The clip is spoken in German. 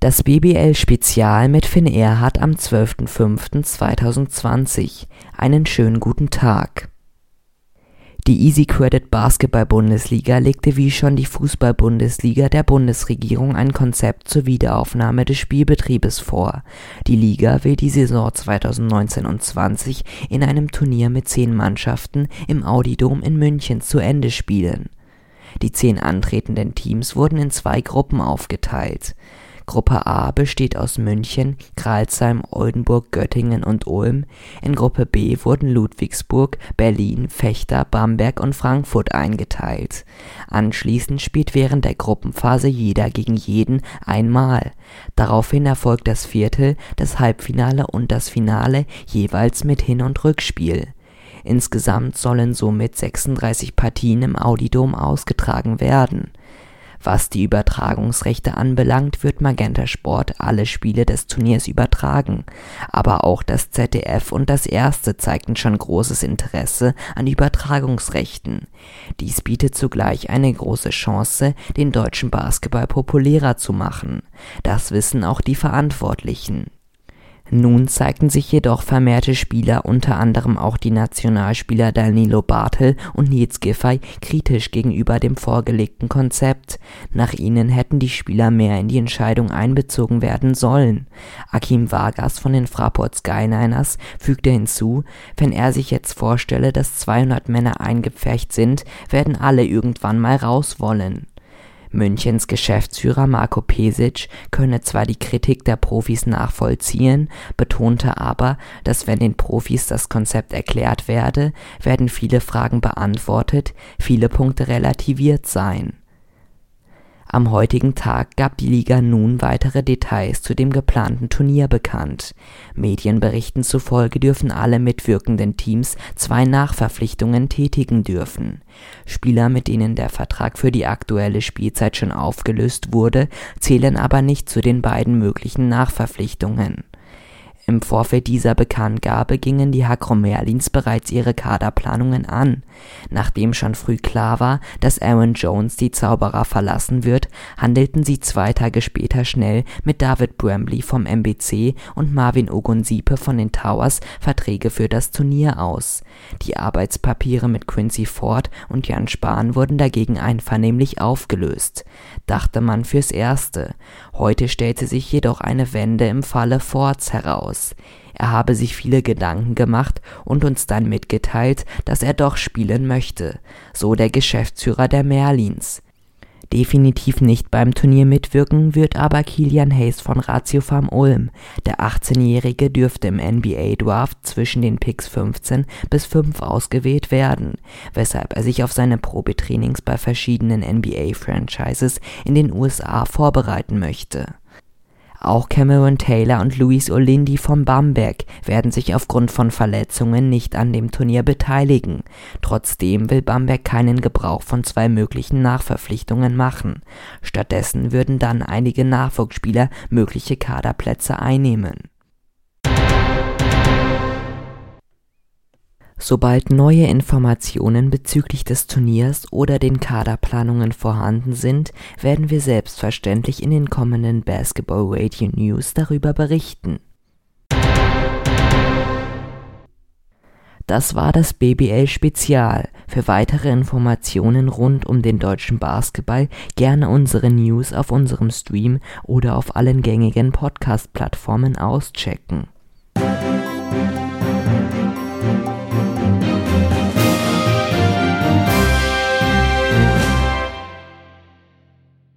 Das BBL-Spezial mit Finn Erhardt am 12.05.2020. Einen schönen guten Tag. Die Easy Credit Basketball Bundesliga legte wie schon die Fußball Bundesliga der Bundesregierung ein Konzept zur Wiederaufnahme des Spielbetriebes vor. Die Liga will die Saison 2019 und 20 in einem Turnier mit zehn Mannschaften im Audidom in München zu Ende spielen. Die zehn antretenden Teams wurden in zwei Gruppen aufgeteilt. Gruppe A besteht aus München, Crailsheim, Oldenburg, Göttingen und Ulm, in Gruppe B wurden Ludwigsburg, Berlin, Vechta, Bamberg und Frankfurt eingeteilt. Anschließend spielt während der Gruppenphase jeder gegen jeden einmal. Daraufhin erfolgt das Viertel, das Halbfinale und das Finale jeweils mit Hin und Rückspiel. Insgesamt sollen somit 36 Partien im Audidom ausgetragen werden was die Übertragungsrechte anbelangt, wird Magenta Sport alle Spiele des Turniers übertragen, aber auch das ZDF und das Erste zeigten schon großes Interesse an Übertragungsrechten. Dies bietet zugleich eine große Chance, den deutschen Basketball populärer zu machen. Das wissen auch die Verantwortlichen nun zeigten sich jedoch vermehrte Spieler, unter anderem auch die Nationalspieler Danilo Bartel und Nils Giffey, kritisch gegenüber dem vorgelegten Konzept. Nach ihnen hätten die Spieler mehr in die Entscheidung einbezogen werden sollen. Akim Vargas von den Fraport Skyliners fügte hinzu, wenn er sich jetzt vorstelle, dass 200 Männer eingepfercht sind, werden alle irgendwann mal raus wollen. Münchens Geschäftsführer Marco Pesic könne zwar die Kritik der Profis nachvollziehen, betonte aber, dass wenn den Profis das Konzept erklärt werde, werden viele Fragen beantwortet, viele Punkte relativiert seien am heutigen Tag gab die Liga nun weitere Details zu dem geplanten Turnier bekannt. Medienberichten zufolge dürfen alle mitwirkenden Teams zwei Nachverpflichtungen tätigen dürfen. Spieler, mit denen der Vertrag für die aktuelle Spielzeit schon aufgelöst wurde, zählen aber nicht zu den beiden möglichen Nachverpflichtungen im Vorfeld dieser Bekanntgabe gingen die Hakro Merlins bereits ihre Kaderplanungen an. Nachdem schon früh klar war, dass Aaron Jones die Zauberer verlassen wird, handelten sie zwei Tage später schnell mit David Bramley vom MBC und Marvin Ogunsipe von den Towers Verträge für das Turnier aus. Die Arbeitspapiere mit Quincy Ford und Jan Spahn wurden dagegen einvernehmlich aufgelöst. Dachte man fürs Erste. Heute stellte sich jedoch eine Wende im Falle Fords heraus aus. Er habe sich viele Gedanken gemacht und uns dann mitgeteilt, dass er doch spielen möchte, so der Geschäftsführer der Merlins. Definitiv nicht beim Turnier mitwirken wird aber Kilian Hayes von Ratio Farm Ulm. Der 18-Jährige dürfte im NBA Draft zwischen den Picks 15 bis 5 ausgewählt werden, weshalb er sich auf seine Probetrainings bei verschiedenen NBA-Franchises in den USA vorbereiten möchte. Auch Cameron Taylor und Luis Olindi vom Bamberg werden sich aufgrund von Verletzungen nicht an dem Turnier beteiligen. Trotzdem will Bamberg keinen Gebrauch von zwei möglichen Nachverpflichtungen machen. Stattdessen würden dann einige Nachwuchsspieler mögliche Kaderplätze einnehmen Sobald neue Informationen bezüglich des Turniers oder den Kaderplanungen vorhanden sind, werden wir selbstverständlich in den kommenden Basketball Radio News darüber berichten. Das war das BBL Spezial. Für weitere Informationen rund um den deutschen Basketball gerne unsere News auf unserem Stream oder auf allen gängigen Podcast-Plattformen auschecken